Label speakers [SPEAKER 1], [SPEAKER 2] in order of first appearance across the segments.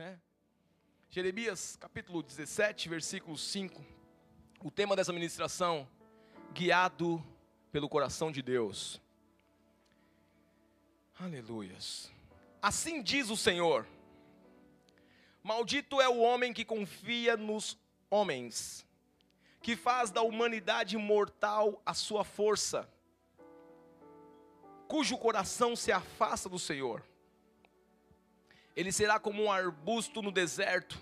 [SPEAKER 1] né? Jeremias capítulo 17, versículo 5. O tema dessa ministração, guiado pelo coração de Deus. Aleluias. Assim diz o Senhor: Maldito é o homem que confia nos homens, que faz da humanidade mortal a sua força, cujo coração se afasta do Senhor. Ele será como um arbusto no deserto.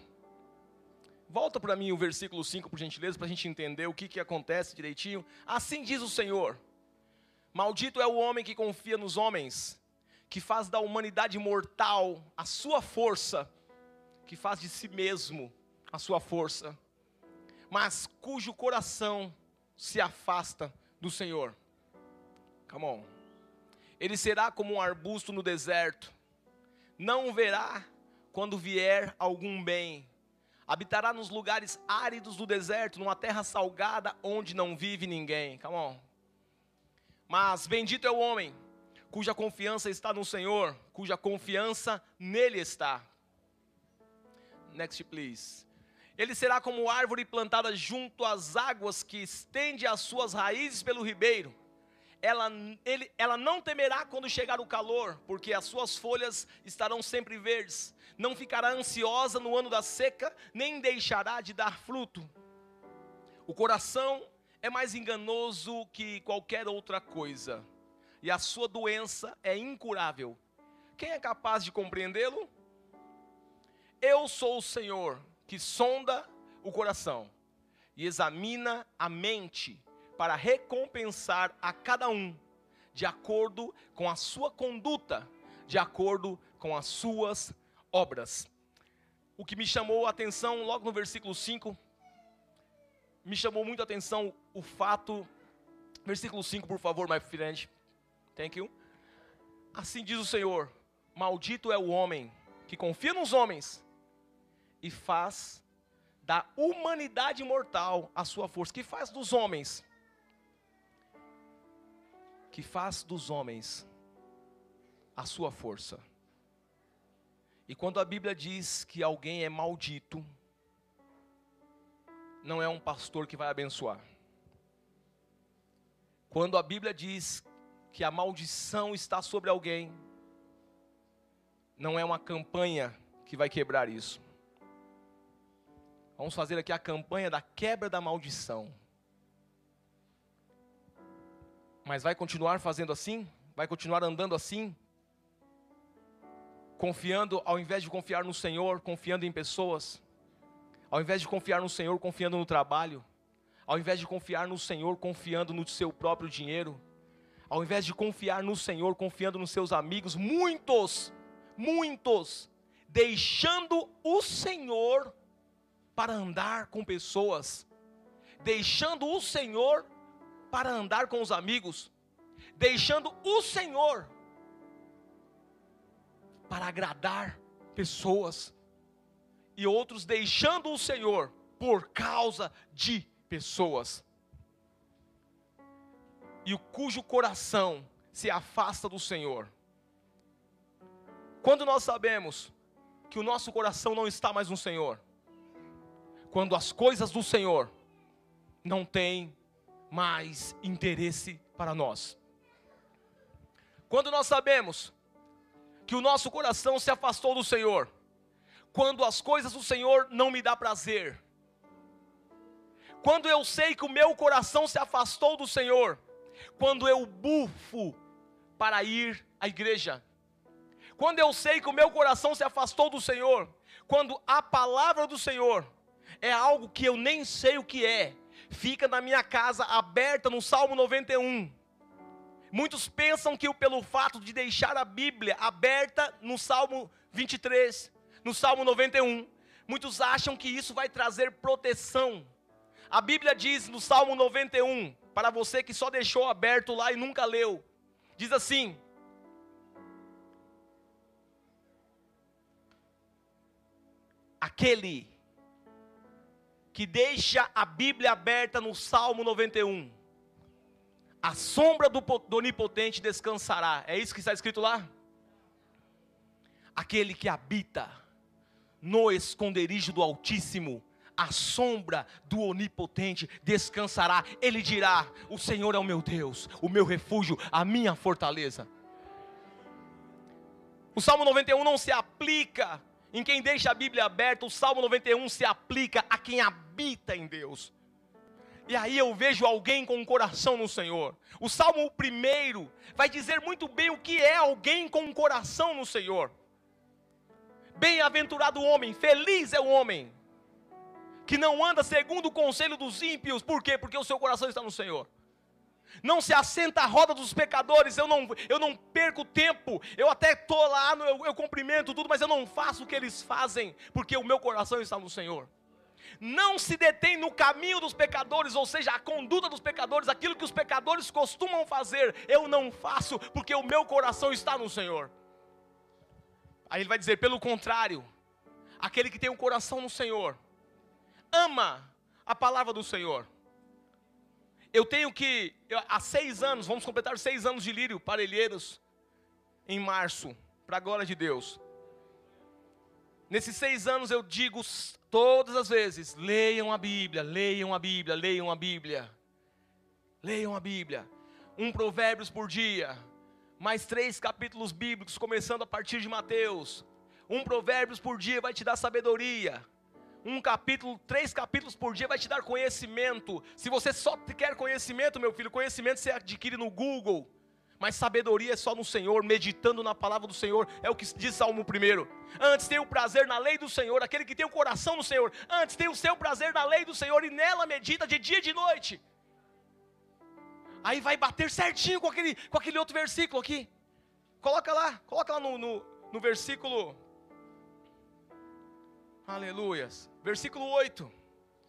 [SPEAKER 1] Volta para mim o versículo 5, por gentileza, para a gente entender o que, que acontece direitinho. Assim diz o Senhor: Maldito é o homem que confia nos homens, que faz da humanidade mortal a sua força, que faz de si mesmo a sua força, mas cujo coração se afasta do Senhor. Come on. Ele será como um arbusto no deserto, não verá quando vier algum bem. Habitará nos lugares áridos do deserto, numa terra salgada onde não vive ninguém. Come on. Mas bendito é o homem cuja confiança está no Senhor, cuja confiança nele está. Next, please. Ele será como árvore plantada junto às águas que estende as suas raízes pelo ribeiro. Ela, ele, ela não temerá quando chegar o calor, porque as suas folhas estarão sempre verdes. Não ficará ansiosa no ano da seca, nem deixará de dar fruto. O coração é mais enganoso que qualquer outra coisa, e a sua doença é incurável. Quem é capaz de compreendê-lo? Eu sou o Senhor que sonda o coração e examina a mente para recompensar a cada um de acordo com a sua conduta, de acordo com as suas obras. O que me chamou a atenção logo no versículo 5, me chamou muito a atenção o fato, versículo 5, por favor, my friend. Thank you. Assim diz o Senhor: Maldito é o homem que confia nos homens e faz da humanidade mortal a sua força. Que faz dos homens? Que faz dos homens a sua força. E quando a Bíblia diz que alguém é maldito, não é um pastor que vai abençoar. Quando a Bíblia diz que a maldição está sobre alguém, não é uma campanha que vai quebrar isso. Vamos fazer aqui a campanha da quebra da maldição. Mas vai continuar fazendo assim? Vai continuar andando assim? Confiando, ao invés de confiar no Senhor, confiando em pessoas? Ao invés de confiar no Senhor, confiando no trabalho? Ao invés de confiar no Senhor, confiando no seu próprio dinheiro? Ao invés de confiar no Senhor, confiando nos seus amigos, muitos, muitos, deixando o Senhor para andar com pessoas, deixando o Senhor para andar com os amigos, deixando o Senhor para agradar pessoas, e outros deixando o Senhor por causa de pessoas, e o cujo coração se afasta do Senhor. Quando nós sabemos que o nosso coração não está mais no Senhor, quando as coisas do Senhor não têm mais interesse para nós. Quando nós sabemos que o nosso coração se afastou do Senhor, quando as coisas do Senhor não me dá prazer, quando eu sei que o meu coração se afastou do Senhor, quando eu bufo para ir à igreja, quando eu sei que o meu coração se afastou do Senhor, quando a palavra do Senhor é algo que eu nem sei o que é. Fica na minha casa aberta no Salmo 91. Muitos pensam que pelo fato de deixar a Bíblia aberta no Salmo 23, no Salmo 91, muitos acham que isso vai trazer proteção. A Bíblia diz no Salmo 91, para você que só deixou aberto lá e nunca leu, diz assim: Aquele que deixa a Bíblia aberta no Salmo 91. A sombra do, do Onipotente descansará. É isso que está escrito lá? Aquele que habita no esconderijo do Altíssimo, a sombra do Onipotente descansará. Ele dirá: O Senhor é o meu Deus, o meu refúgio, a minha fortaleza. O Salmo 91 não se aplica em quem deixa a Bíblia aberta, o Salmo 91 se aplica a quem habita em Deus. E aí eu vejo alguém com um coração no Senhor. O Salmo primeiro vai dizer muito bem o que é alguém com um coração no Senhor. Bem-aventurado o homem, feliz é o homem que não anda segundo o conselho dos ímpios. Por quê? Porque o seu coração está no Senhor. Não se assenta à roda dos pecadores, eu não, eu não perco tempo, eu até estou lá, eu, eu cumprimento tudo, mas eu não faço o que eles fazem, porque o meu coração está no Senhor não se detém no caminho dos pecadores, ou seja, a conduta dos pecadores, aquilo que os pecadores costumam fazer, eu não faço, porque o meu coração está no Senhor. Aí ele vai dizer, pelo contrário, aquele que tem o um coração no Senhor, ama a palavra do Senhor. Eu tenho que, eu, há seis anos, vamos completar seis anos de lírio, parelheiros, em março, para a glória de Deus. Nesses seis anos eu digo todas as vezes: leiam a Bíblia, leiam a Bíblia, leiam a Bíblia. Leiam a Bíblia. Um provérbios por dia, mais três capítulos bíblicos, começando a partir de Mateus. Um provérbios por dia vai te dar sabedoria. Um capítulo, três capítulos por dia vai te dar conhecimento. Se você só quer conhecimento, meu filho, conhecimento você adquire no Google. Mas sabedoria é só no Senhor, meditando na palavra do Senhor, é o que diz Salmo 1. Antes tem o prazer na lei do Senhor, aquele que tem o coração no Senhor. Antes tem o seu prazer na lei do Senhor e nela medita de dia e de noite. Aí vai bater certinho com aquele, com aquele outro versículo aqui. Coloca lá, coloca lá no, no, no versículo. Aleluias. Versículo 8.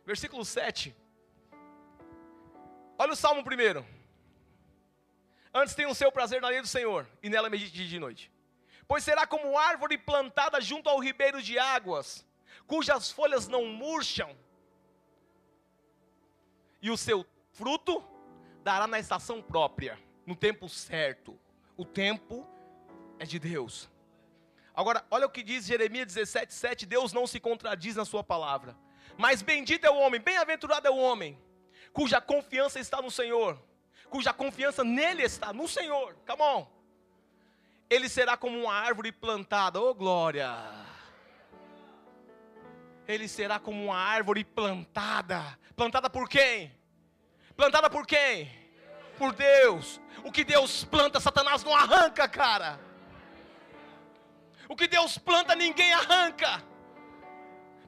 [SPEAKER 1] Versículo 7. Olha o Salmo primeiro. Antes tem o seu prazer na lei do Senhor, e nela medite de noite. Pois será como árvore plantada junto ao ribeiro de águas, cujas folhas não murcham, e o seu fruto dará na estação própria, no tempo certo. O tempo é de Deus. Agora, olha o que diz Jeremias 17, 7: Deus não se contradiz na sua palavra. Mas bendito é o homem, bem-aventurado é o homem, cuja confiança está no Senhor cuja confiança nele está, no Senhor. Come on. Ele será como uma árvore plantada, oh glória. Ele será como uma árvore plantada. Plantada por quem? Plantada por quem? Por Deus. O que Deus planta, Satanás não arranca, cara. O que Deus planta, ninguém arranca.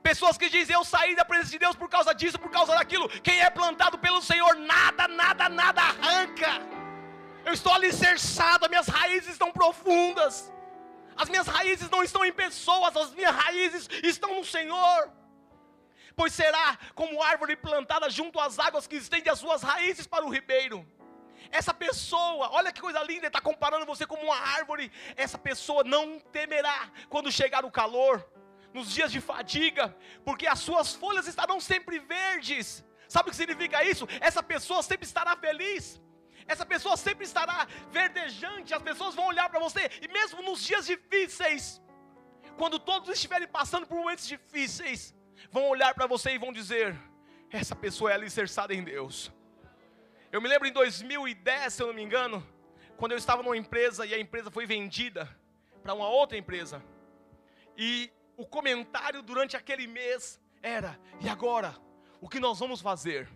[SPEAKER 1] Pessoas que dizem, eu saí da presença de Deus por causa disso, por causa daquilo. Quem é plantado pelo Senhor, nada, nada, nada arranca. Eu estou alicerçado, as minhas raízes estão profundas. As minhas raízes não estão em pessoas, as minhas raízes estão no Senhor. Pois será como árvore plantada junto às águas que estende as suas raízes para o ribeiro. Essa pessoa, olha que coisa linda, está comparando você como uma árvore. Essa pessoa não temerá quando chegar o calor nos dias de fadiga, porque as suas folhas estarão sempre verdes. Sabe o que significa isso? Essa pessoa sempre estará feliz. Essa pessoa sempre estará verdejante, as pessoas vão olhar para você, e mesmo nos dias difíceis, quando todos estiverem passando por momentos difíceis, vão olhar para você e vão dizer: essa pessoa é alicerçada em Deus. Eu me lembro em 2010, se eu não me engano, quando eu estava numa empresa e a empresa foi vendida para uma outra empresa. E o comentário durante aquele mês era: e agora? O que nós vamos fazer?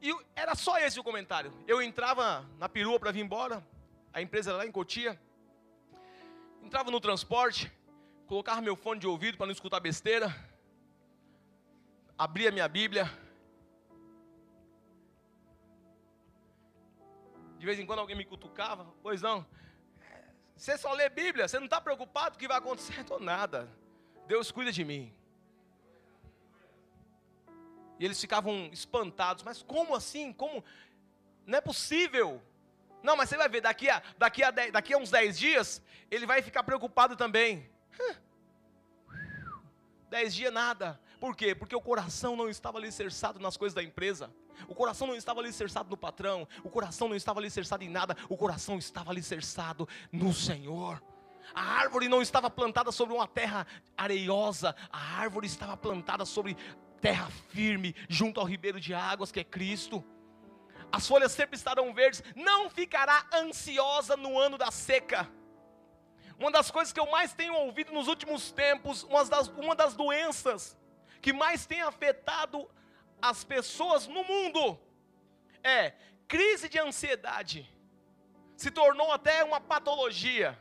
[SPEAKER 1] E era só esse o comentário. Eu entrava na perua para vir embora, a empresa era lá em Cotia. Entrava no transporte, colocava meu fone de ouvido para não escutar besteira, abria minha Bíblia. De vez em quando alguém me cutucava, pois não, você só lê Bíblia, você não está preocupado com o que vai acontecer? Estou nada. Deus cuida de mim. E eles ficavam espantados, mas como assim? Como? Não é possível. Não, mas você vai ver, daqui a, daqui a, dez, daqui a uns 10 dias, ele vai ficar preocupado também. Dez dias nada. Por quê? Porque o coração não estava alicerçado nas coisas da empresa. O coração não estava alicerçado no patrão. O coração não estava alicerçado em nada. O coração estava alicerçado no Senhor. A árvore não estava plantada sobre uma terra areiosa, a árvore estava plantada sobre terra firme, junto ao ribeiro de águas que é Cristo. As folhas sempre estarão verdes, não ficará ansiosa no ano da seca. Uma das coisas que eu mais tenho ouvido nos últimos tempos, uma das, uma das doenças que mais tem afetado as pessoas no mundo, é crise de ansiedade. Se tornou até uma patologia.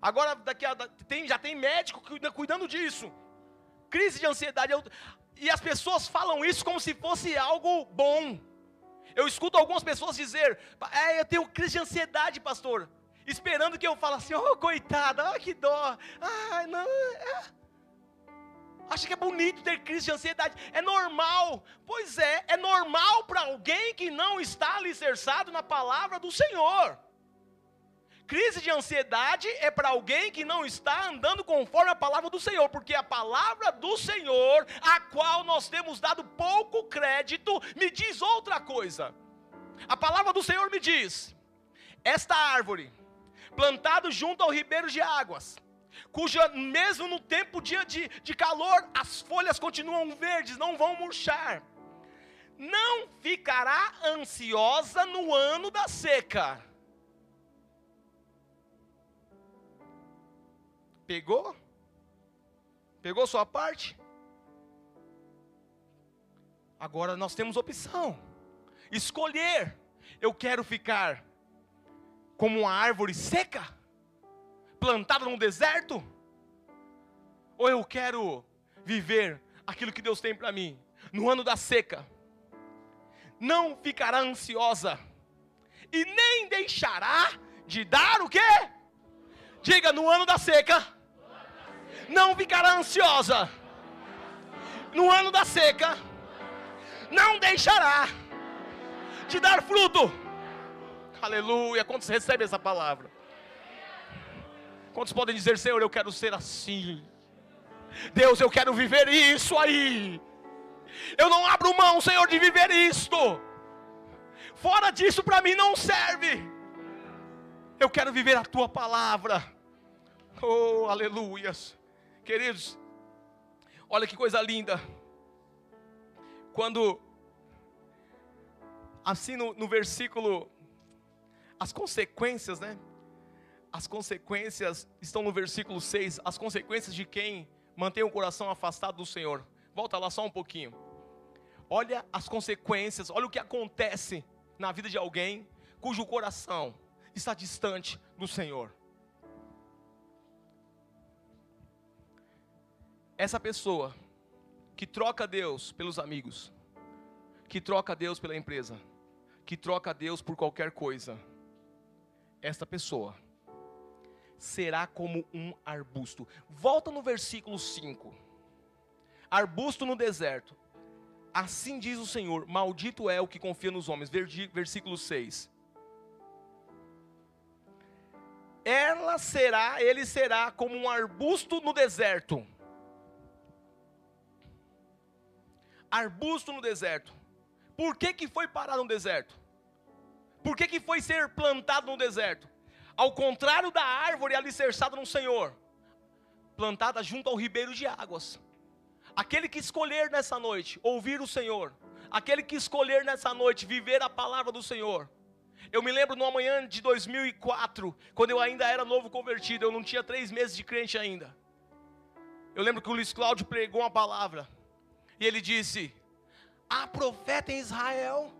[SPEAKER 1] Agora daqui a, tem, já tem médico cuidando disso. Crise de ansiedade. e as pessoas falam isso como se fosse algo bom. Eu escuto algumas pessoas dizer: é, eu tenho crise de ansiedade, pastor. Esperando que eu fale assim: oh, coitada, oh, que dó. Ah, não. É. Acha que é bonito ter crise de ansiedade. É normal. Pois é, é normal para alguém que não está alicerçado na palavra do Senhor. Crise de ansiedade é para alguém que não está andando conforme a palavra do Senhor, porque a palavra do Senhor, a qual nós temos dado pouco crédito, me diz outra coisa. A palavra do Senhor me diz: esta árvore, plantada junto ao ribeiro de águas, cuja, mesmo no tempo dia de, de calor, as folhas continuam verdes, não vão murchar, não ficará ansiosa no ano da seca Pegou? Pegou sua parte? Agora nós temos opção. Escolher. Eu quero ficar como uma árvore seca, plantada no deserto, ou eu quero viver aquilo que Deus tem para mim no ano da seca. Não ficará ansiosa e nem deixará de dar o quê? Diga no ano da seca não ficará ansiosa. No ano da seca, não deixará de dar fruto. Aleluia. Quantos recebem essa palavra? Quantos podem dizer, Senhor, eu quero ser assim? Deus, eu quero viver isso aí. Eu não abro mão, Senhor, de viver isto. Fora disso, para mim não serve. Eu quero viver a tua palavra. Oh, aleluias. Queridos, olha que coisa linda. Quando, assim no, no versículo, as consequências, né? As consequências estão no versículo 6. As consequências de quem mantém o coração afastado do Senhor. Volta lá só um pouquinho. Olha as consequências, olha o que acontece na vida de alguém cujo coração está distante do Senhor. Essa pessoa que troca Deus pelos amigos, que troca Deus pela empresa, que troca Deus por qualquer coisa, esta pessoa será como um arbusto. Volta no versículo 5. Arbusto no deserto. Assim diz o Senhor: Maldito é o que confia nos homens. Versículo 6. Ela será, ele será como um arbusto no deserto arbusto no deserto. Por que, que foi parar no deserto? Por que, que foi ser plantado no deserto? Ao contrário da árvore alicerçada no Senhor, plantada junto ao ribeiro de águas. Aquele que escolher nessa noite ouvir o Senhor, aquele que escolher nessa noite viver a palavra do Senhor. Eu me lembro no manhã de 2004, quando eu ainda era novo convertido, eu não tinha três meses de crente ainda. Eu lembro que o Luiz Cláudio pregou uma palavra e ele disse: Há profeta em Israel.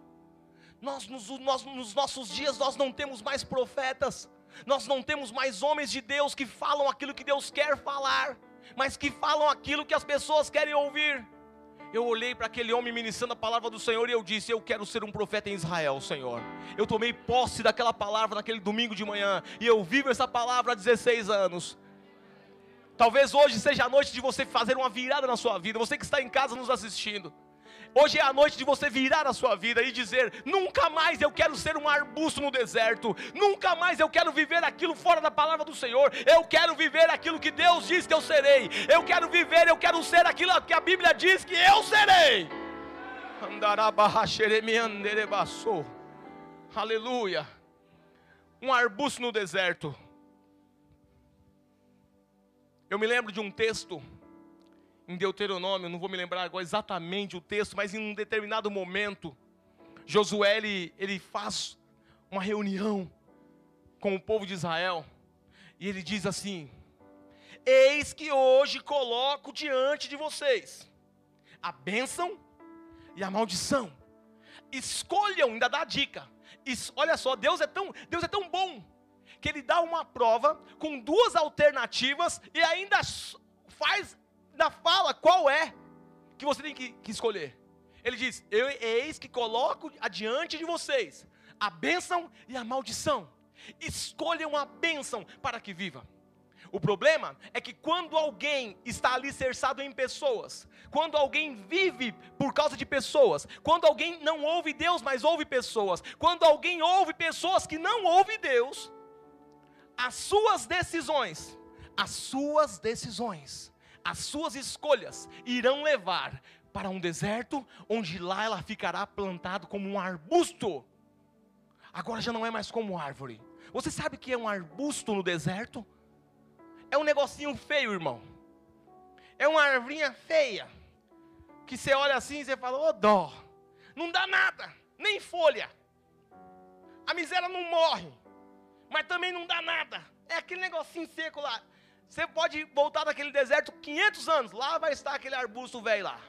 [SPEAKER 1] Nós, nos, nós, nos nossos dias, nós não temos mais profetas. Nós não temos mais homens de Deus que falam aquilo que Deus quer falar, mas que falam aquilo que as pessoas querem ouvir. Eu olhei para aquele homem ministrando a palavra do Senhor e eu disse: Eu quero ser um profeta em Israel, Senhor. Eu tomei posse daquela palavra naquele domingo de manhã e eu vivo essa palavra há 16 anos. Talvez hoje seja a noite de você fazer uma virada na sua vida. Você que está em casa nos assistindo. Hoje é a noite de você virar a sua vida e dizer: nunca mais eu quero ser um arbusto no deserto, nunca mais eu quero viver aquilo fora da palavra do Senhor, eu quero viver aquilo que Deus diz que eu serei, eu quero viver, eu quero ser aquilo que a Bíblia diz que eu serei. Aleluia. Um arbusto no deserto. Eu me lembro de um texto em Deuteronômio, não vou me lembrar agora exatamente o texto, mas em um determinado momento, Josué ele, ele faz uma reunião com o povo de Israel e ele diz assim: Eis que hoje coloco diante de vocês a bênção e a maldição. Escolham, ainda dá dica. Olha só, Deus é tão, Deus é tão bom que ele dá uma prova com duas alternativas e ainda faz, ainda fala qual é que você tem que, que escolher. Ele diz: Eu eis que coloco adiante de vocês a bênção e a maldição. Escolham a bênção para que viva. O problema é que quando alguém está alicerçado em pessoas, quando alguém vive por causa de pessoas, quando alguém não ouve Deus, mas ouve pessoas, quando alguém ouve pessoas que não ouvem Deus, as suas decisões, as suas decisões, as suas escolhas irão levar para um deserto, onde lá ela ficará plantado como um arbusto. Agora já não é mais como árvore. Você sabe que é um arbusto no deserto? É um negocinho feio, irmão. É uma arvinha feia. Que você olha assim e você fala, ô oh, dó. Não dá nada, nem folha. A miséria não morre, mas também não dá nada. É aquele negocinho seco lá. Você pode voltar daquele deserto 500 anos, lá vai estar aquele arbusto velho lá.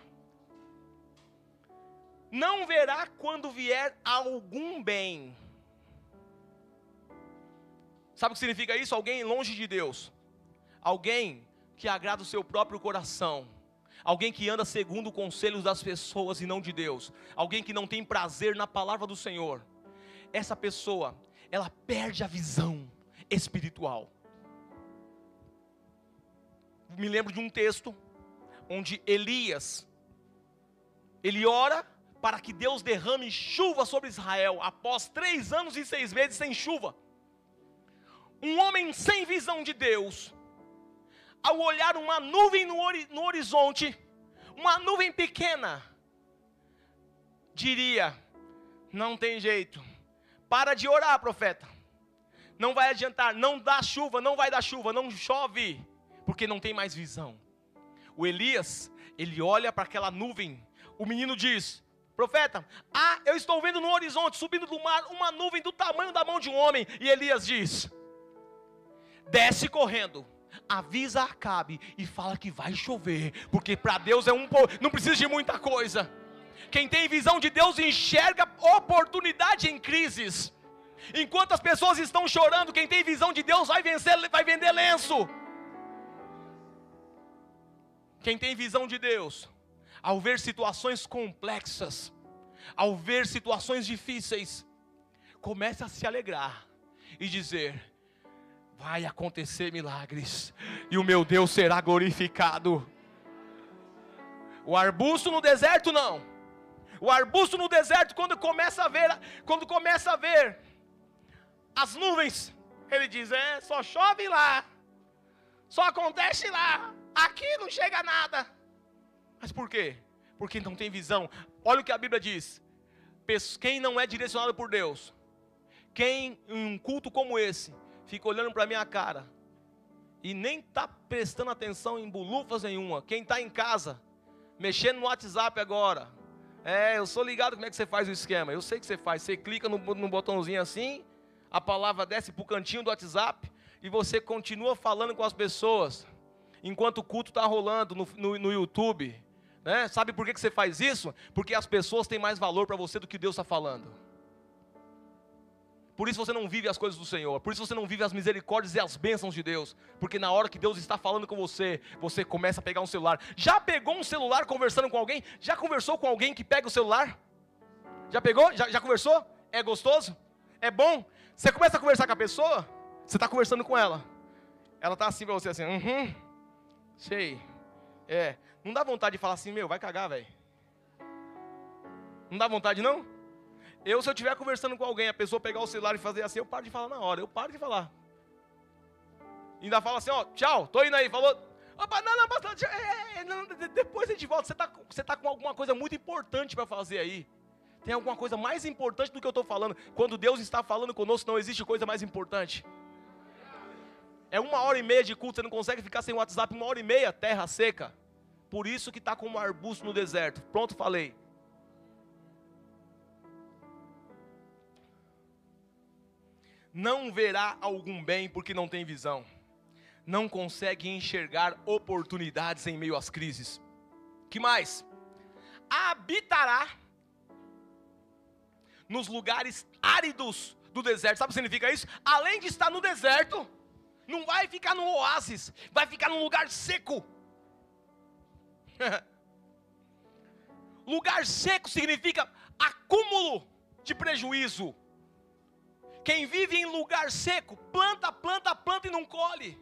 [SPEAKER 1] Não verá quando vier algum bem. Sabe o que significa isso? Alguém longe de Deus alguém que agrada o seu próprio coração, alguém que anda segundo o conselho das pessoas e não de Deus, alguém que não tem prazer na palavra do Senhor, essa pessoa, ela perde a visão espiritual. Me lembro de um texto onde Elias, ele ora para que Deus derrame chuva sobre Israel, após três anos e seis meses sem chuva. Um homem sem visão de Deus, ao olhar uma nuvem no, no horizonte, uma nuvem pequena, diria: Não tem jeito, para de orar, profeta. Não vai adiantar, não dá chuva, não vai dar chuva, não chove, porque não tem mais visão. O Elias, ele olha para aquela nuvem, o menino diz: Profeta, ah, eu estou vendo no horizonte, subindo do mar, uma nuvem do tamanho da mão de um homem. E Elias diz: Desce correndo, avisa Acabe e fala que vai chover, porque para Deus é um não precisa de muita coisa. Quem tem visão de Deus enxerga oportunidade em crises. Enquanto as pessoas estão chorando, quem tem visão de Deus vai vencer, vai vender lenço. Quem tem visão de Deus, ao ver situações complexas, ao ver situações difíceis, começa a se alegrar e dizer: vai acontecer milagres, e o meu Deus será glorificado. O arbusto no deserto não. O arbusto no deserto quando começa a ver, quando começa a ver as nuvens, ele diz: "É, só chove lá. Só acontece lá. Aqui não chega nada." Mas por quê? Porque não tem visão. Olha o que a Bíblia diz: quem não é direcionado por Deus, quem em um culto como esse fica olhando para a minha cara e nem está prestando atenção em bulufas nenhuma. Quem está em casa, mexendo no WhatsApp agora. É, eu sou ligado como é que você faz o esquema. Eu sei que você faz. Você clica no, no botãozinho assim, a palavra desce para o cantinho do WhatsApp e você continua falando com as pessoas enquanto o culto está rolando no, no, no YouTube. Né? Sabe por que, que você faz isso? Porque as pessoas têm mais valor para você do que Deus está falando. Por isso você não vive as coisas do Senhor. Por isso você não vive as misericórdias e as bênçãos de Deus. Porque na hora que Deus está falando com você, você começa a pegar um celular. Já pegou um celular conversando com alguém? Já conversou com alguém que pega o celular? Já pegou? Já, já conversou? É gostoso? É bom? Você começa a conversar com a pessoa, você está conversando com ela. Ela está assim para você, assim, uhum, sei. É, não dá vontade de falar assim, meu, vai cagar, velho. Não dá vontade, não? Eu, se eu estiver conversando com alguém, a pessoa pegar o celular e fazer assim, eu paro de falar na hora, eu paro de falar. Ainda fala assim, ó, tchau, tô indo aí, falou. Opa, não, não, pastor, é, é, não, depois a gente volta, você está você tá com alguma coisa muito importante para fazer aí. Tem alguma coisa mais importante do que eu estou falando. Quando Deus está falando conosco, não existe coisa mais importante. É uma hora e meia de culto, você não consegue ficar sem WhatsApp uma hora e meia, terra seca. Por isso que está como um arbusto no deserto. Pronto, falei. Não verá algum bem porque não tem visão. Não consegue enxergar oportunidades em meio às crises. Que mais? Habitará nos lugares áridos do deserto. Sabe o que significa isso? Além de estar no deserto, não vai ficar no oásis, vai ficar num lugar seco. lugar seco significa acúmulo de prejuízo. Quem vive em lugar seco, planta, planta, planta e não colhe.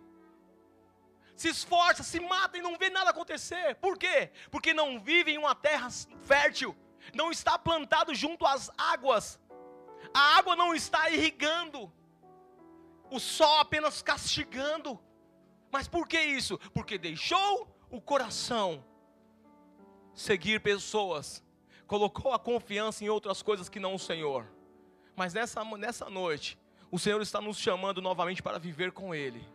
[SPEAKER 1] Se esforça, se mata e não vê nada acontecer. Por quê? Porque não vive em uma terra fértil, não está plantado junto às águas. A água não está irrigando, o sol apenas castigando. Mas por que isso? Porque deixou o coração seguir pessoas, colocou a confiança em outras coisas que não o Senhor. Mas nessa, nessa noite, o Senhor está nos chamando novamente para viver com Ele,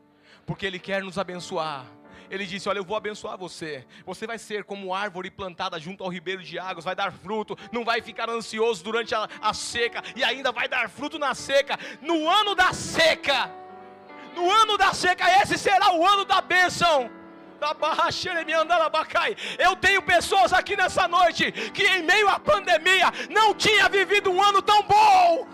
[SPEAKER 1] porque Ele quer nos abençoar. Ele disse: Olha, eu vou abençoar você. Você vai ser como árvore plantada junto ao ribeiro de águas, vai dar fruto, não vai ficar ansioso durante a, a seca, e ainda vai dar fruto na seca. No ano da seca, no ano da seca, esse será o ano da bênção. Eu tenho pessoas aqui nessa noite que, em meio à pandemia, não tinha vivido um ano tão bom.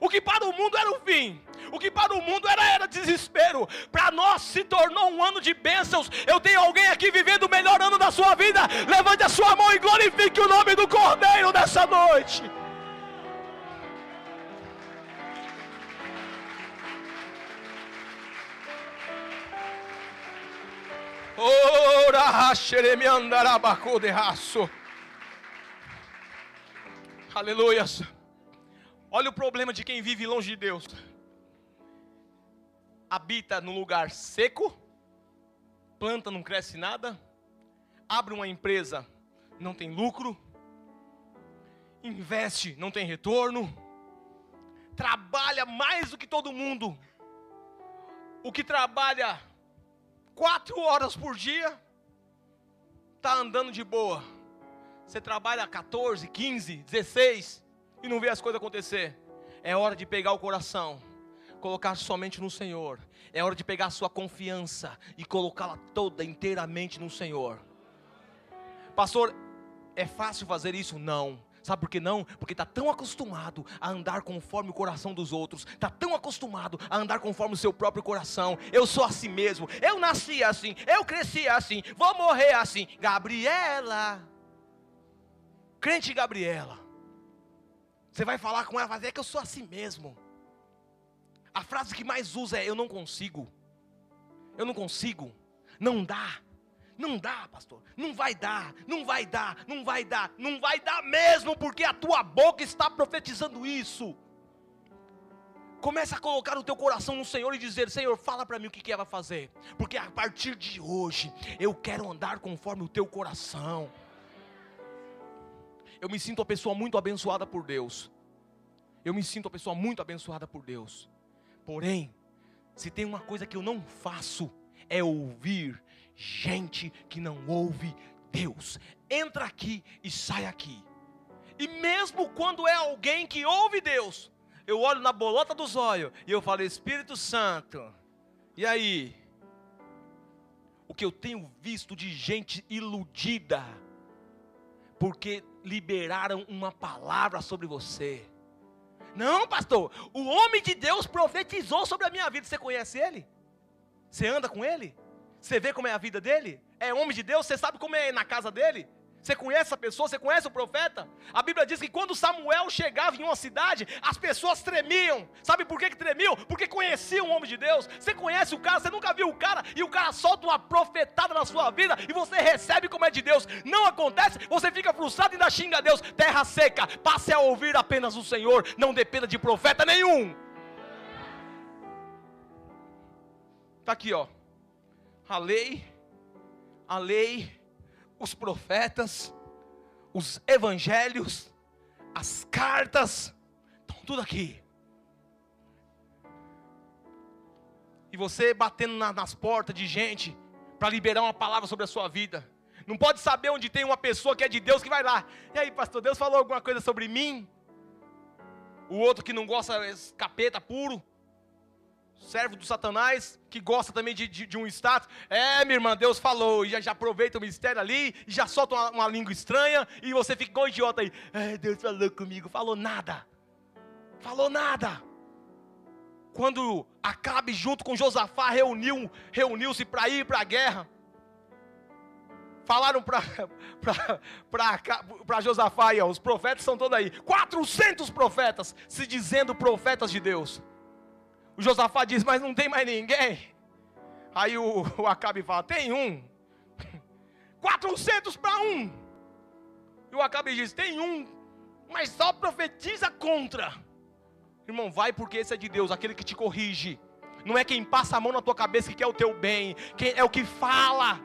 [SPEAKER 1] O que para o mundo era o fim, o que para o mundo era, era desespero, para nós se tornou um ano de bênçãos. Eu tenho alguém aqui vivendo o melhor ano da sua vida. Levante a sua mão e glorifique o nome do Cordeiro nessa noite. Ora, de. Aleluia. Olha o problema de quem vive longe de Deus. Habita num lugar seco, planta não cresce nada, abre uma empresa, não tem lucro, investe, não tem retorno, trabalha mais do que todo mundo. O que trabalha quatro horas por dia, está andando de boa. Você trabalha 14, 15, 16 e não vê as coisas acontecer. É hora de pegar o coração, colocar somente no Senhor. É hora de pegar a sua confiança e colocá-la toda inteiramente no Senhor. Pastor, é fácil fazer isso? Não. Sabe por que não? Porque está tão acostumado a andar conforme o coração dos outros, está tão acostumado a andar conforme o seu próprio coração. Eu sou assim mesmo, eu nasci assim, eu cresci assim, vou morrer assim. Gabriela, crente Gabriela, você vai falar com ela, vai dizer é que eu sou assim mesmo. A frase que mais usa é: Eu não consigo, eu não consigo, não dá. Não dá, pastor. Não vai dar, não vai dar, não vai dar, não vai dar mesmo, porque a tua boca está profetizando isso. Começa a colocar o teu coração no Senhor e dizer: Senhor, fala para mim o que, que é vai fazer, porque a partir de hoje eu quero andar conforme o teu coração. Eu me sinto uma pessoa muito abençoada por Deus. Eu me sinto uma pessoa muito abençoada por Deus. Porém, se tem uma coisa que eu não faço, é ouvir gente que não ouve Deus. Entra aqui e sai aqui. E mesmo quando é alguém que ouve Deus, eu olho na bolota dos olhos e eu falo: Espírito Santo, e aí? O que eu tenho visto de gente iludida, porque liberaram uma palavra sobre você. Não, pastor, o homem de Deus profetizou sobre a minha vida. Você conhece ele? Você anda com ele? Você vê como é a vida dele? É homem de Deus? Você sabe como é na casa dele? Você conhece essa pessoa? Você conhece o profeta? A Bíblia diz que quando Samuel chegava em uma cidade, as pessoas tremiam. Sabe por que, que tremiam? Porque conheciam o homem de Deus. Você conhece o cara, você nunca viu o cara, e o cara solta uma profetada na sua vida, e você recebe como é de Deus. Não acontece, você fica frustrado e ainda xinga a Deus. Terra seca, passe a ouvir apenas o Senhor, não dependa de profeta nenhum. Está aqui, ó a lei, a lei, os profetas, os evangelhos, as cartas, estão tudo aqui. E você batendo na, nas portas de gente para liberar uma palavra sobre a sua vida. Não pode saber onde tem uma pessoa que é de Deus que vai lá. E aí, pastor, Deus falou alguma coisa sobre mim? O outro que não gosta, capeta puro. Servo do Satanás, que gosta também de, de, de, um status. É, minha irmã, Deus falou. E já, já aproveita o mistério ali, e já solta uma, uma língua estranha, e você fica igual idiota aí. É, Deus falou comigo. Falou nada. Falou nada. Quando Acabe junto com Josafá reuniu, reuniu-se para ir para a guerra. Falaram para Josafá, aí, ó, os profetas estão todos aí. 400 profetas se dizendo profetas de Deus. O Josafá diz, mas não tem mais ninguém. Aí o, o Acabe fala, tem um. 400 para um. E o Acabe diz, tem um, mas só profetiza contra. Irmão, vai porque esse é de Deus, aquele que te corrige. Não é quem passa a mão na tua cabeça que quer o teu bem, quem é o que fala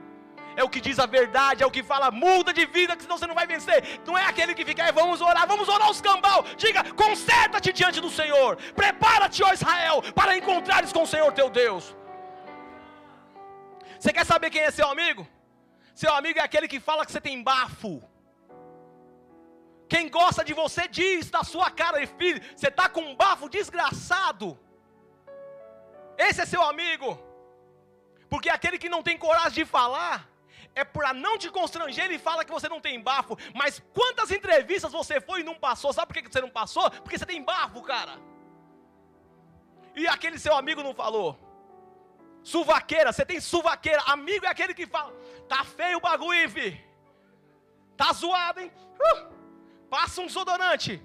[SPEAKER 1] é o que diz a verdade, é o que fala, muda de vida, que senão você não vai vencer. Não é aquele que fica, é, vamos orar, vamos orar os cambal. Diga, conserta-te diante do Senhor. Prepara-te, ó Israel, para encontrares com o Senhor teu Deus. Você quer saber quem é seu amigo? Seu amigo é aquele que fala que você tem bafo. Quem gosta de você diz na sua cara, filho, você está com um bafo desgraçado. Esse é seu amigo. Porque aquele que não tem coragem de falar, é para não te constranger, ele fala que você não tem bafo. Mas quantas entrevistas você foi e não passou? Sabe por que você não passou? Porque você tem bafo, cara. E aquele seu amigo não falou. Suvaqueira, você tem suvaqueira. Amigo é aquele que fala: tá feio o bagulho, fi. Tá zoado, hein? Uh, passa um desodorante.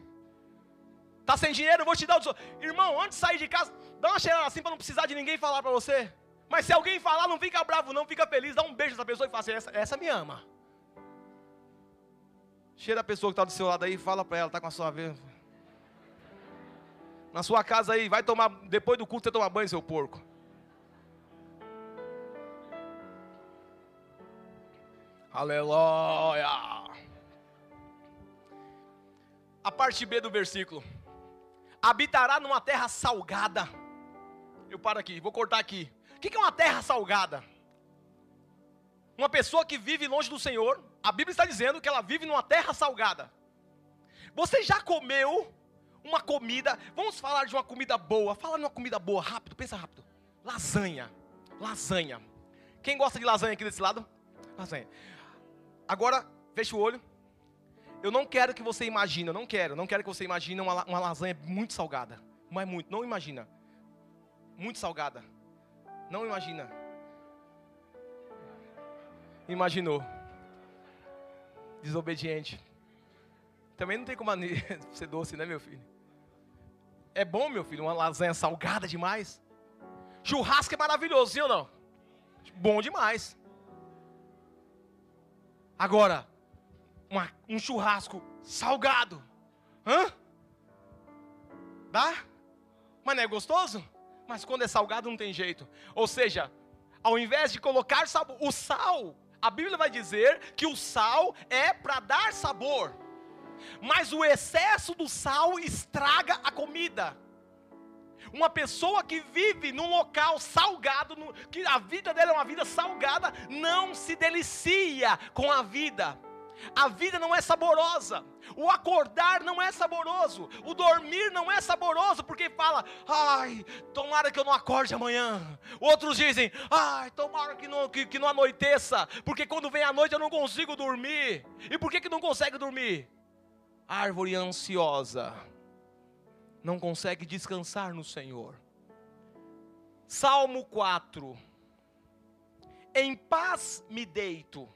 [SPEAKER 1] Tá sem dinheiro, eu vou te dar o desodorante. Irmão, antes de sair de casa, dá uma cheirada assim para não precisar de ninguém falar para você. Mas se alguém falar, não fica bravo, não, fica feliz, dá um beijo nessa pessoa e fala assim: essa, essa me ama. Cheira a pessoa que está do seu lado aí, fala para ela, está com a sua vez. Na sua casa aí, vai tomar, depois do culto você toma banho, seu porco. Aleluia. A parte B do versículo. Habitará numa terra salgada. Eu paro aqui, vou cortar aqui que é uma terra salgada? Uma pessoa que vive longe do Senhor, a Bíblia está dizendo que ela vive numa terra salgada. Você já comeu uma comida? Vamos falar de uma comida boa. Fala de uma comida boa, rápido, pensa rápido. Lasanha. Lasanha. Quem gosta de lasanha aqui desse lado? Lasanha. Agora, fecha o olho. Eu não quero que você imagine, não quero, não quero que você imagine uma, uma lasanha muito salgada. Mas muito, não imagina. Muito salgada. Não imagina. Imaginou. Desobediente. Também não tem como ser doce, né, meu filho? É bom, meu filho, uma lasanha salgada demais. Churrasco é maravilhoso, sim ou não? Bom demais. Agora, uma, um churrasco salgado. Hã? Dá? Mas não é gostoso? Mas quando é salgado não tem jeito. Ou seja, ao invés de colocar sabor, o sal, a Bíblia vai dizer que o sal é para dar sabor, mas o excesso do sal estraga a comida. Uma pessoa que vive num local salgado, que a vida dela é uma vida salgada, não se delicia com a vida. A vida não é saborosa. O acordar não é saboroso. O dormir não é saboroso, porque fala, ai, tomara que eu não acorde amanhã. Outros dizem, ai, tomara que não, que, que não anoiteça, porque quando vem a noite eu não consigo dormir. E por que, que não consegue dormir? Árvore ansiosa não consegue descansar no Senhor. Salmo 4: Em paz me deito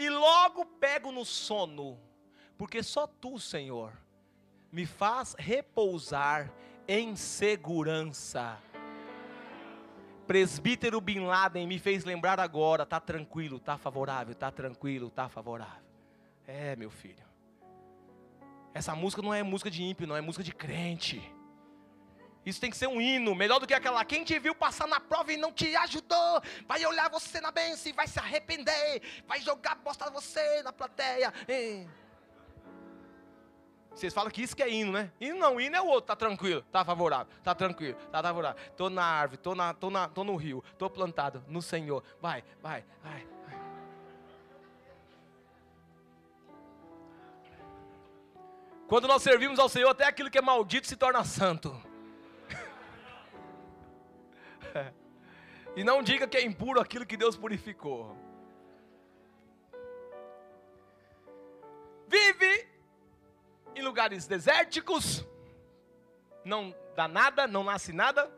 [SPEAKER 1] e logo pego no sono, porque só tu, Senhor, me faz repousar em segurança. Presbítero Bin Laden me fez lembrar agora, tá tranquilo, tá favorável, tá tranquilo, tá favorável. É, meu filho. Essa música não é música de ímpio, não é música de crente. Isso tem que ser um hino, melhor do que aquela. Quem te viu passar na prova e não te ajudou, vai olhar você na bênção e vai se arrepender, vai jogar bosta você na plateia. Vocês falam que isso que é hino, né? Hino não, hino é o outro, tá tranquilo, tá favorável, tá tranquilo, tá favorável. Tô na árvore, tô, na, tô, na, tô no rio, tô plantado no Senhor. Vai, vai, vai. Quando nós servimos ao Senhor, até aquilo que é maldito se torna santo. E não diga que é impuro aquilo que Deus purificou. Vive em lugares desérticos, não dá nada, não nasce nada,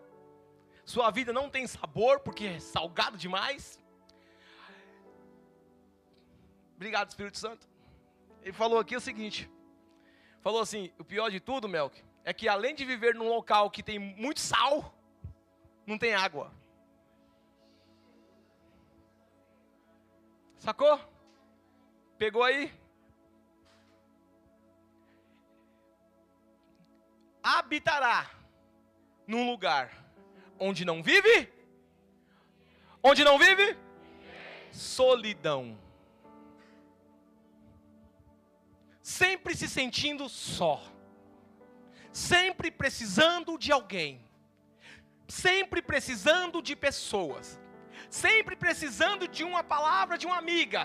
[SPEAKER 1] sua vida não tem sabor porque é salgado demais. Obrigado, Espírito Santo. Ele falou aqui o seguinte: falou assim: o pior de tudo, Melk, é que além de viver num local que tem muito sal, não tem água. Sacou? Pegou aí? habitará num lugar onde não vive? Onde não vive? Solidão. Sempre se sentindo só. Sempre precisando de alguém. Sempre precisando de pessoas. Sempre precisando de uma palavra de uma amiga.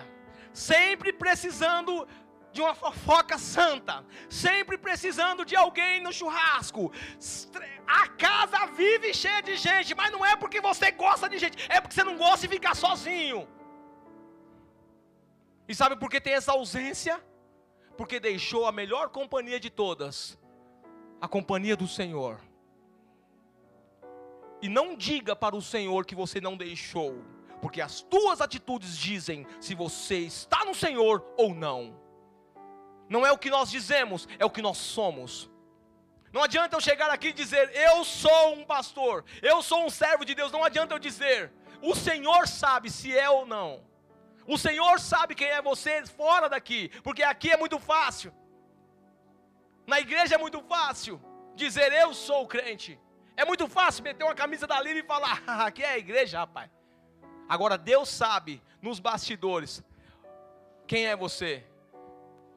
[SPEAKER 1] Sempre precisando de uma fofoca santa, sempre precisando de alguém no churrasco. A casa vive cheia de gente, mas não é porque você gosta de gente, é porque você não gosta de ficar sozinho. E sabe por que tem essa ausência? Porque deixou a melhor companhia de todas, a companhia do Senhor. E não diga para o Senhor que você não deixou, porque as tuas atitudes dizem se você está no Senhor ou não. Não é o que nós dizemos, é o que nós somos. Não adianta eu chegar aqui e dizer, eu sou um pastor, eu sou um servo de Deus. Não adianta eu dizer, o Senhor sabe se é ou não. O Senhor sabe quem é você fora daqui, porque aqui é muito fácil. Na igreja é muito fácil dizer eu sou crente. É muito fácil meter uma camisa da Lira e falar, ah, aqui é a igreja, rapaz. Agora Deus sabe nos bastidores quem é você.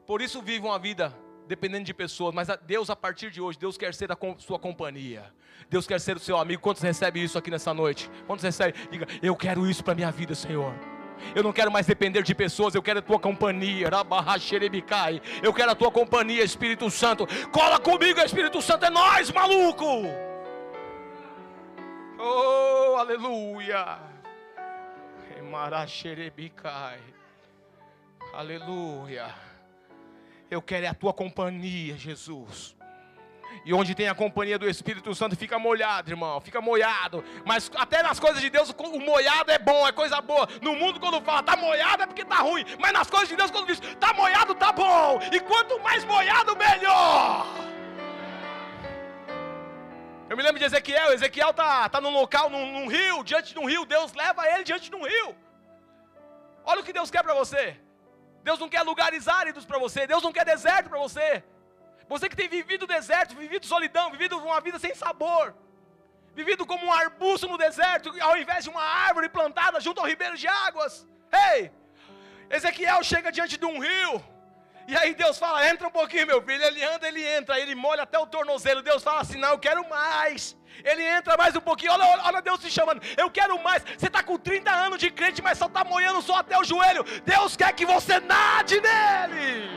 [SPEAKER 1] Por isso vive uma vida dependendo de pessoas, mas Deus a partir de hoje, Deus quer ser a sua companhia. Deus quer ser o seu amigo. Quantos recebem isso aqui nessa noite? Quantos recebem? Diga, eu quero isso para minha vida, Senhor. Eu não quero mais depender de pessoas, eu quero a tua companhia. Eu quero a tua companhia, Espírito Santo. Cola comigo, Espírito Santo, é nós, maluco. Oh, aleluia. Aleluia. Eu quero é a tua companhia, Jesus. E onde tem a companhia do Espírito Santo, fica molhado, irmão, fica molhado. Mas até nas coisas de Deus, o molhado é bom, é coisa boa. No mundo, quando fala tá molhado, é porque tá ruim. Mas nas coisas de Deus, quando diz tá molhado, tá bom. E quanto mais molhado, melhor. Eu me lembro de Ezequiel. Ezequiel tá, tá num local, num, num rio, diante de um rio. Deus leva ele diante de um rio. Olha o que Deus quer para você. Deus não quer lugares áridos para você, Deus não quer deserto para você. Você que tem vivido deserto, vivido solidão, vivido uma vida sem sabor, vivido como um arbusto no deserto, ao invés de uma árvore plantada junto ao ribeiro de águas. Ei, Ezequiel chega diante de um rio, e aí Deus fala: entra um pouquinho, meu filho. Ele anda, ele entra, ele molha até o tornozelo. Deus fala assim: não, eu quero mais. Ele entra mais um pouquinho, olha, olha, olha Deus te chamando. Eu quero mais. Você está com 30 anos de crente, mas só está molhando só até o joelho. Deus quer que você nade nele.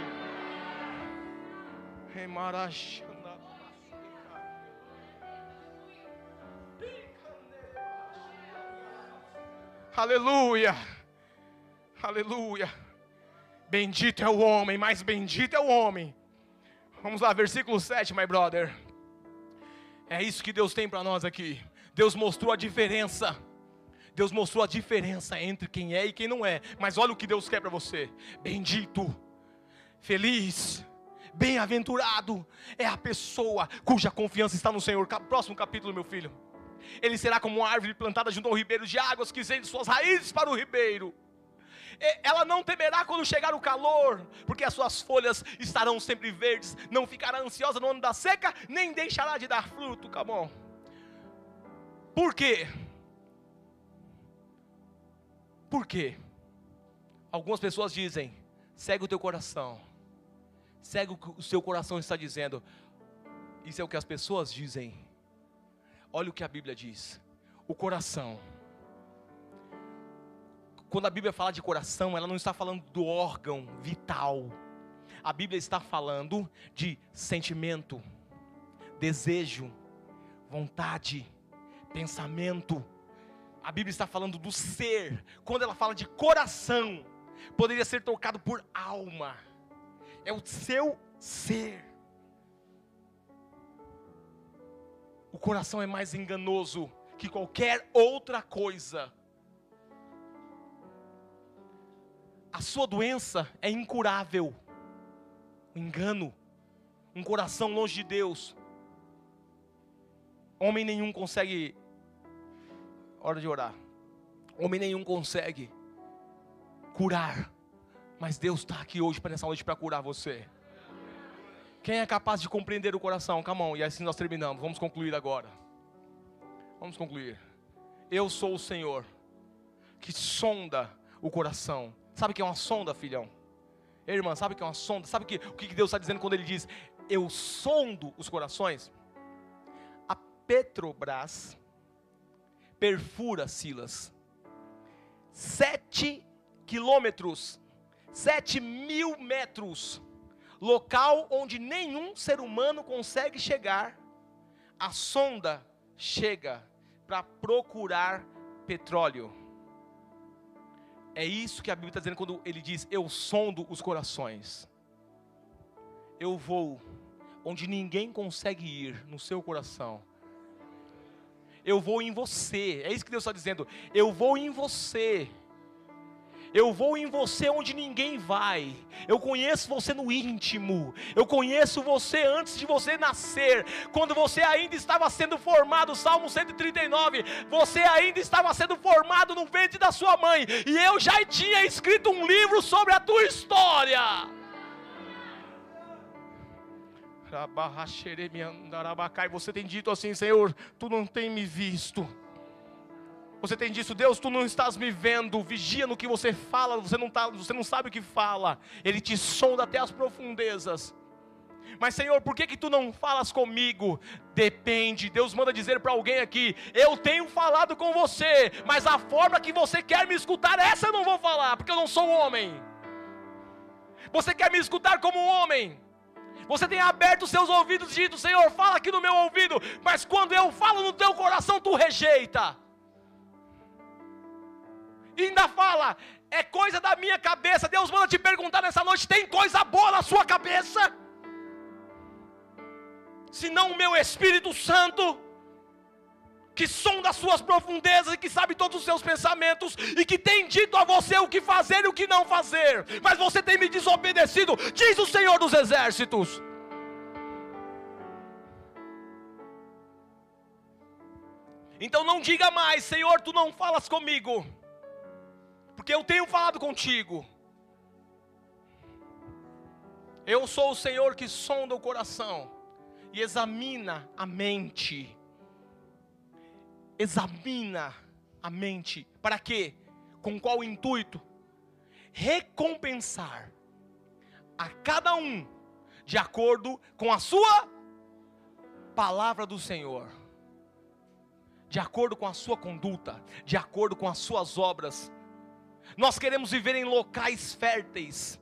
[SPEAKER 1] Aleluia. Aleluia. Bendito é o homem, mais bendito é o homem. Vamos lá, versículo 7, my brother. É isso que Deus tem para nós aqui. Deus mostrou a diferença. Deus mostrou a diferença entre quem é e quem não é. Mas olha o que Deus quer para você: bendito, feliz, bem-aventurado é a pessoa cuja confiança está no Senhor. Próximo capítulo, meu filho. Ele será como uma árvore plantada junto ao ribeiro de águas que estende suas raízes para o ribeiro ela não temerá quando chegar o calor, porque as suas folhas estarão sempre verdes, não ficará ansiosa no ano da seca, nem deixará de dar fruto, come on. Por quê? Por quê? Algumas pessoas dizem: segue o teu coração, Segue o que o seu coração está dizendo. Isso é o que as pessoas dizem. Olha o que a Bíblia diz. O coração. Quando a Bíblia fala de coração, ela não está falando do órgão vital. A Bíblia está falando de sentimento, desejo, vontade, pensamento. A Bíblia está falando do ser. Quando ela fala de coração, poderia ser tocado por alma. É o seu ser. O coração é mais enganoso que qualquer outra coisa. A sua doença é incurável. O engano, um coração longe de Deus. Homem nenhum consegue. Hora de orar. Homem nenhum consegue curar. Mas Deus está aqui hoje para essa noite para curar você. Quem é capaz de compreender o coração? Come on, e assim nós terminamos. Vamos concluir agora. Vamos concluir. Eu sou o Senhor que sonda o coração. Sabe o que é uma sonda, filhão? Ei, irmã, sabe o que é uma sonda? Sabe que, o que Deus está dizendo quando Ele diz: Eu sondo os corações? A Petrobras perfura, Silas, sete quilômetros, sete mil metros, local onde nenhum ser humano consegue chegar. A sonda chega para procurar petróleo. É isso que a Bíblia está dizendo quando ele diz: Eu sondo os corações. Eu vou onde ninguém consegue ir no seu coração. Eu vou em você. É isso que Deus está dizendo. Eu vou em você. Eu vou em você onde ninguém vai. Eu conheço você no íntimo. Eu conheço você antes de você nascer. Quando você ainda estava sendo formado, Salmo 139. Você ainda estava sendo formado no ventre da sua mãe. E eu já tinha escrito um livro sobre a tua história. Você tem dito assim, Senhor, tu não tem me visto você tem dito, Deus, tu não estás me vendo, vigia no que você fala, você não, tá, você não sabe o que fala, Ele te sonda até as profundezas. Mas Senhor, por que que tu não falas comigo? Depende. Deus manda dizer para alguém aqui: eu tenho falado com você, mas a forma que você quer me escutar, essa eu não vou falar, porque eu não sou homem. Você quer me escutar como homem? Você tem aberto seus ouvidos e dito: Senhor, fala aqui no meu ouvido, mas quando eu falo no teu coração, tu rejeita. E ainda fala, é coisa da minha cabeça. Deus manda te perguntar nessa noite: tem coisa boa na sua cabeça? Se não o meu Espírito Santo, que sonda as suas profundezas e que sabe todos os seus pensamentos e que tem dito a você o que fazer e o que não fazer, mas você tem me desobedecido, diz o Senhor dos Exércitos. Então não diga mais, Senhor, tu não falas comigo porque eu tenho falado contigo. Eu sou o Senhor que sonda o coração e examina a mente. Examina a mente. Para quê? Com qual intuito? Recompensar a cada um de acordo com a sua palavra do Senhor, de acordo com a sua conduta, de acordo com as suas obras, nós queremos viver em locais férteis.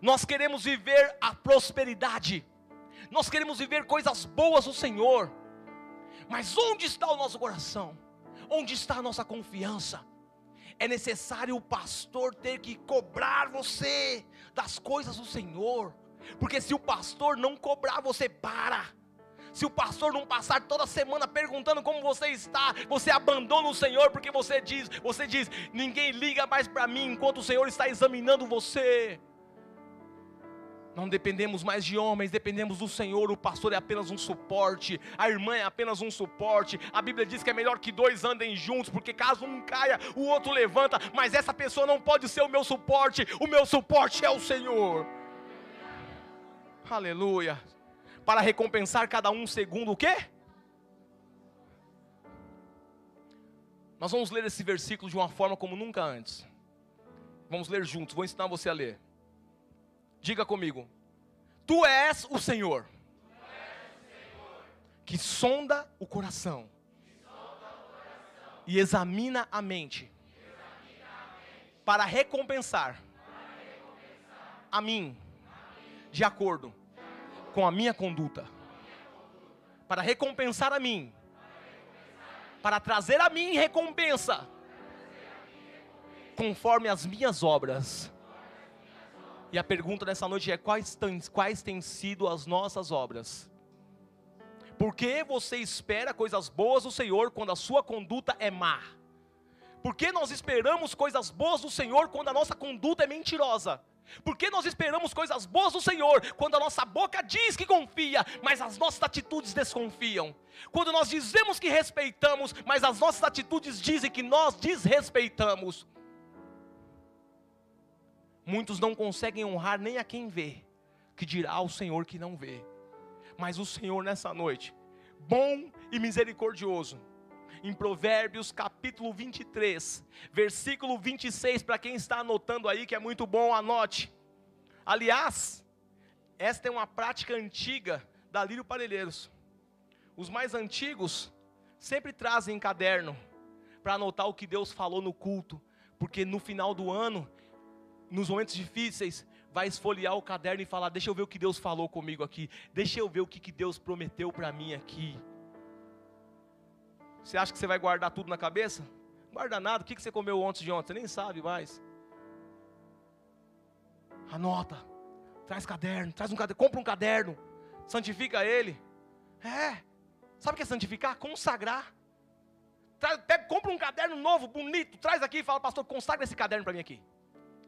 [SPEAKER 1] Nós queremos viver a prosperidade. Nós queremos viver coisas boas do Senhor. Mas onde está o nosso coração? Onde está a nossa confiança? É necessário o pastor ter que cobrar você das coisas do Senhor. Porque se o pastor não cobrar, você para. Se o pastor não passar toda semana perguntando como você está, você abandona o Senhor porque você diz, você diz, ninguém liga mais para mim enquanto o Senhor está examinando você. Não dependemos mais de homens, dependemos do Senhor. O pastor é apenas um suporte, a irmã é apenas um suporte. A Bíblia diz que é melhor que dois andem juntos, porque caso um caia, o outro levanta. Mas essa pessoa não pode ser o meu suporte, o meu suporte é o Senhor. Aleluia para recompensar cada um segundo o quê? Nós vamos ler esse versículo de uma forma como nunca antes. Vamos ler juntos, vou ensinar você a ler. Diga comigo. Tu és o Senhor que sonda o coração e examina a mente para recompensar a mim de acordo com a minha conduta. Para recompensar a mim. Para trazer a mim recompensa. Conforme as minhas obras. E a pergunta nessa noite é: quais, quais têm sido as nossas obras? Por que você espera coisas boas do Senhor quando a sua conduta é má? Por que nós esperamos coisas boas do Senhor quando a nossa conduta é mentirosa? Por que nós esperamos coisas boas do Senhor quando a nossa boca diz que confia, mas as nossas atitudes desconfiam? Quando nós dizemos que respeitamos, mas as nossas atitudes dizem que nós desrespeitamos? Muitos não conseguem honrar nem a quem vê, que dirá ao Senhor que não vê. Mas o Senhor nessa noite, bom e misericordioso, em Provérbios capítulo 23, versículo 26, para quem está anotando aí, que é muito bom, anote. Aliás, esta é uma prática antiga da Lírio Parelheiros. Os mais antigos sempre trazem caderno para anotar o que Deus falou no culto, porque no final do ano, nos momentos difíceis, vai esfoliar o caderno e falar: Deixa eu ver o que Deus falou comigo aqui, deixa eu ver o que, que Deus prometeu para mim aqui. Você acha que você vai guardar tudo na cabeça? Guarda nada. O que você comeu ontem de ontem? Você nem sabe mais. Anota. Traz caderno. Traz um caderno. Compra um caderno. Santifica ele. É. Sabe o que é santificar? Consagrar. Traz, pega, compra um caderno novo, bonito. Traz aqui e fala, pastor, consagra esse caderno para mim aqui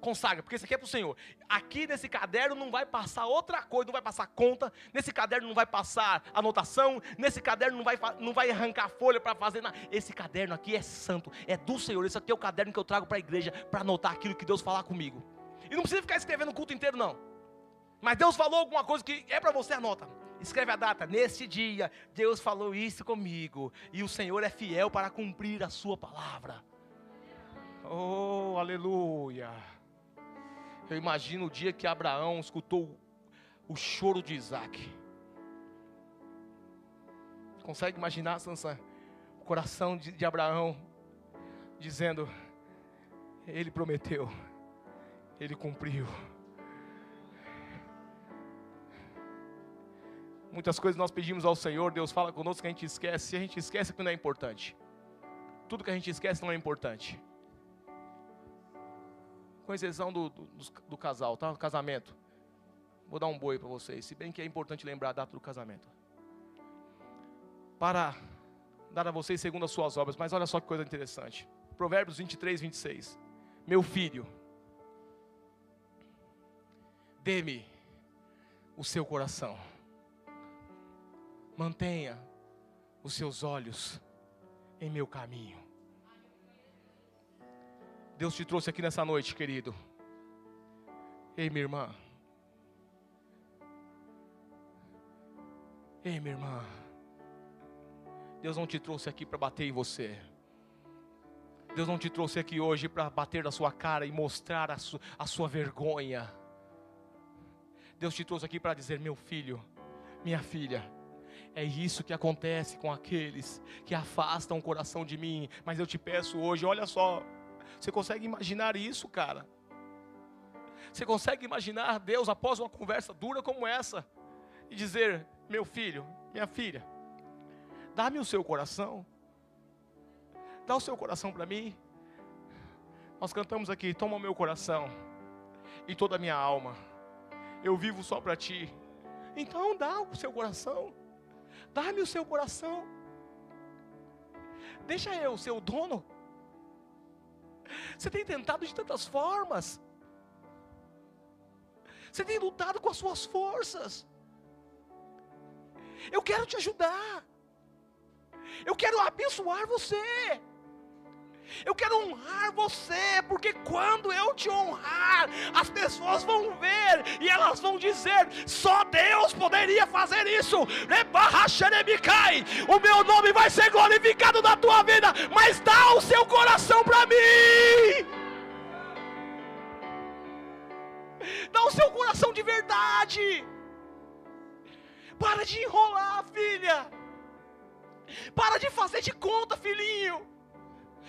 [SPEAKER 1] consagra, porque isso aqui é para o Senhor. Aqui nesse caderno não vai passar outra coisa, não vai passar conta, nesse caderno não vai passar anotação, nesse caderno não vai, não vai arrancar folha para fazer nada. Esse caderno aqui é santo, é do Senhor. Esse aqui é o caderno que eu trago para a igreja para anotar aquilo que Deus falar comigo. E não precisa ficar escrevendo o culto inteiro, não. Mas Deus falou alguma coisa que é para você, anota. Escreve a data. Nesse dia, Deus falou isso comigo. E o Senhor é fiel para cumprir a sua palavra. Oh, aleluia. Eu imagino o dia que Abraão escutou o choro de Isaac. Consegue imaginar, Sansão? O coração de, de Abraão dizendo: Ele prometeu, Ele cumpriu. Muitas coisas nós pedimos ao Senhor, Deus fala conosco que a gente esquece, e a gente esquece que não é importante. Tudo que a gente esquece não é importante com do, do, do casal, tá? Casamento. Vou dar um boi para vocês, se bem que é importante lembrar a data do casamento. Para dar a vocês segundo as suas obras, mas olha só que coisa interessante. Provérbios 23, 26. Meu filho, dê-me o seu coração, mantenha os seus olhos em meu caminho Deus te trouxe aqui nessa noite, querido. Ei, minha irmã. Ei, minha irmã. Deus não te trouxe aqui para bater em você. Deus não te trouxe aqui hoje para bater na sua cara e mostrar a, su a sua vergonha. Deus te trouxe aqui para dizer: meu filho, minha filha, é isso que acontece com aqueles que afastam o coração de mim. Mas eu te peço hoje, olha só, você consegue imaginar isso, cara? Você consegue imaginar Deus após uma conversa dura como essa e dizer: Meu filho, minha filha, dá-me o seu coração, dá o seu coração para mim. Nós cantamos aqui: Toma o meu coração e toda a minha alma, eu vivo só para ti. Então dá o seu coração, dá-me o seu coração, deixa eu ser o dono você tem tentado de tantas formas. Você tem lutado com as suas forças. Eu quero te ajudar. Eu quero abençoar você. Eu quero honrar você, porque quando eu te honrar, as pessoas vão ver e elas vão dizer: só Deus poderia fazer isso. O meu nome vai ser glorificado na tua vida, mas dá o seu coração para mim. Dá o seu coração de verdade. Para de enrolar, filha. Para de fazer de conta, filhinho.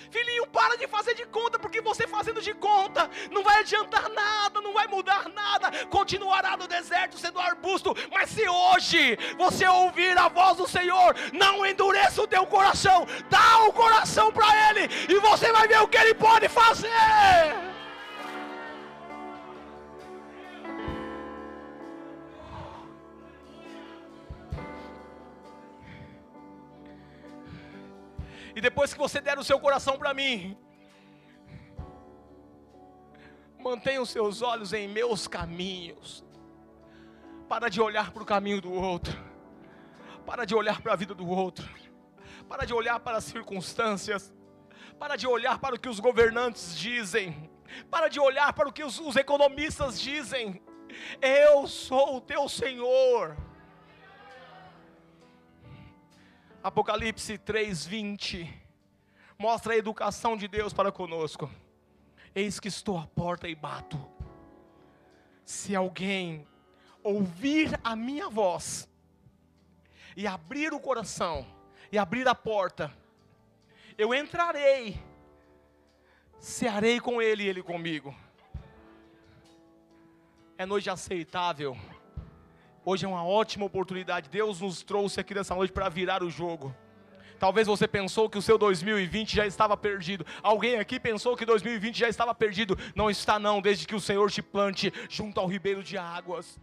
[SPEAKER 1] Filhinho, para de fazer de conta, porque você fazendo de conta não vai adiantar nada, não vai mudar nada, continuará no deserto sendo arbusto. Mas se hoje você ouvir a voz do Senhor, não endureça o teu coração, dá o coração para Ele e você vai ver o que Ele pode fazer. Depois que você der o seu coração para mim, mantenha os seus olhos em meus caminhos. Para de olhar para o caminho do outro. Para de olhar para a vida do outro. Para de olhar para as circunstâncias. Para de olhar para o que os governantes dizem. Para de olhar para o que os, os economistas dizem. Eu sou o teu Senhor. Apocalipse 3:20 mostra a educação de Deus para conosco. Eis que estou à porta e bato. Se alguém ouvir a minha voz e abrir o coração e abrir a porta, eu entrarei, cearei com ele e ele comigo. É noite aceitável Hoje é uma ótima oportunidade. Deus nos trouxe aqui nessa noite para virar o jogo. Talvez você pensou que o seu 2020 já estava perdido. Alguém aqui pensou que 2020 já estava perdido. Não está não, desde que o Senhor te plante junto ao ribeiro de águas.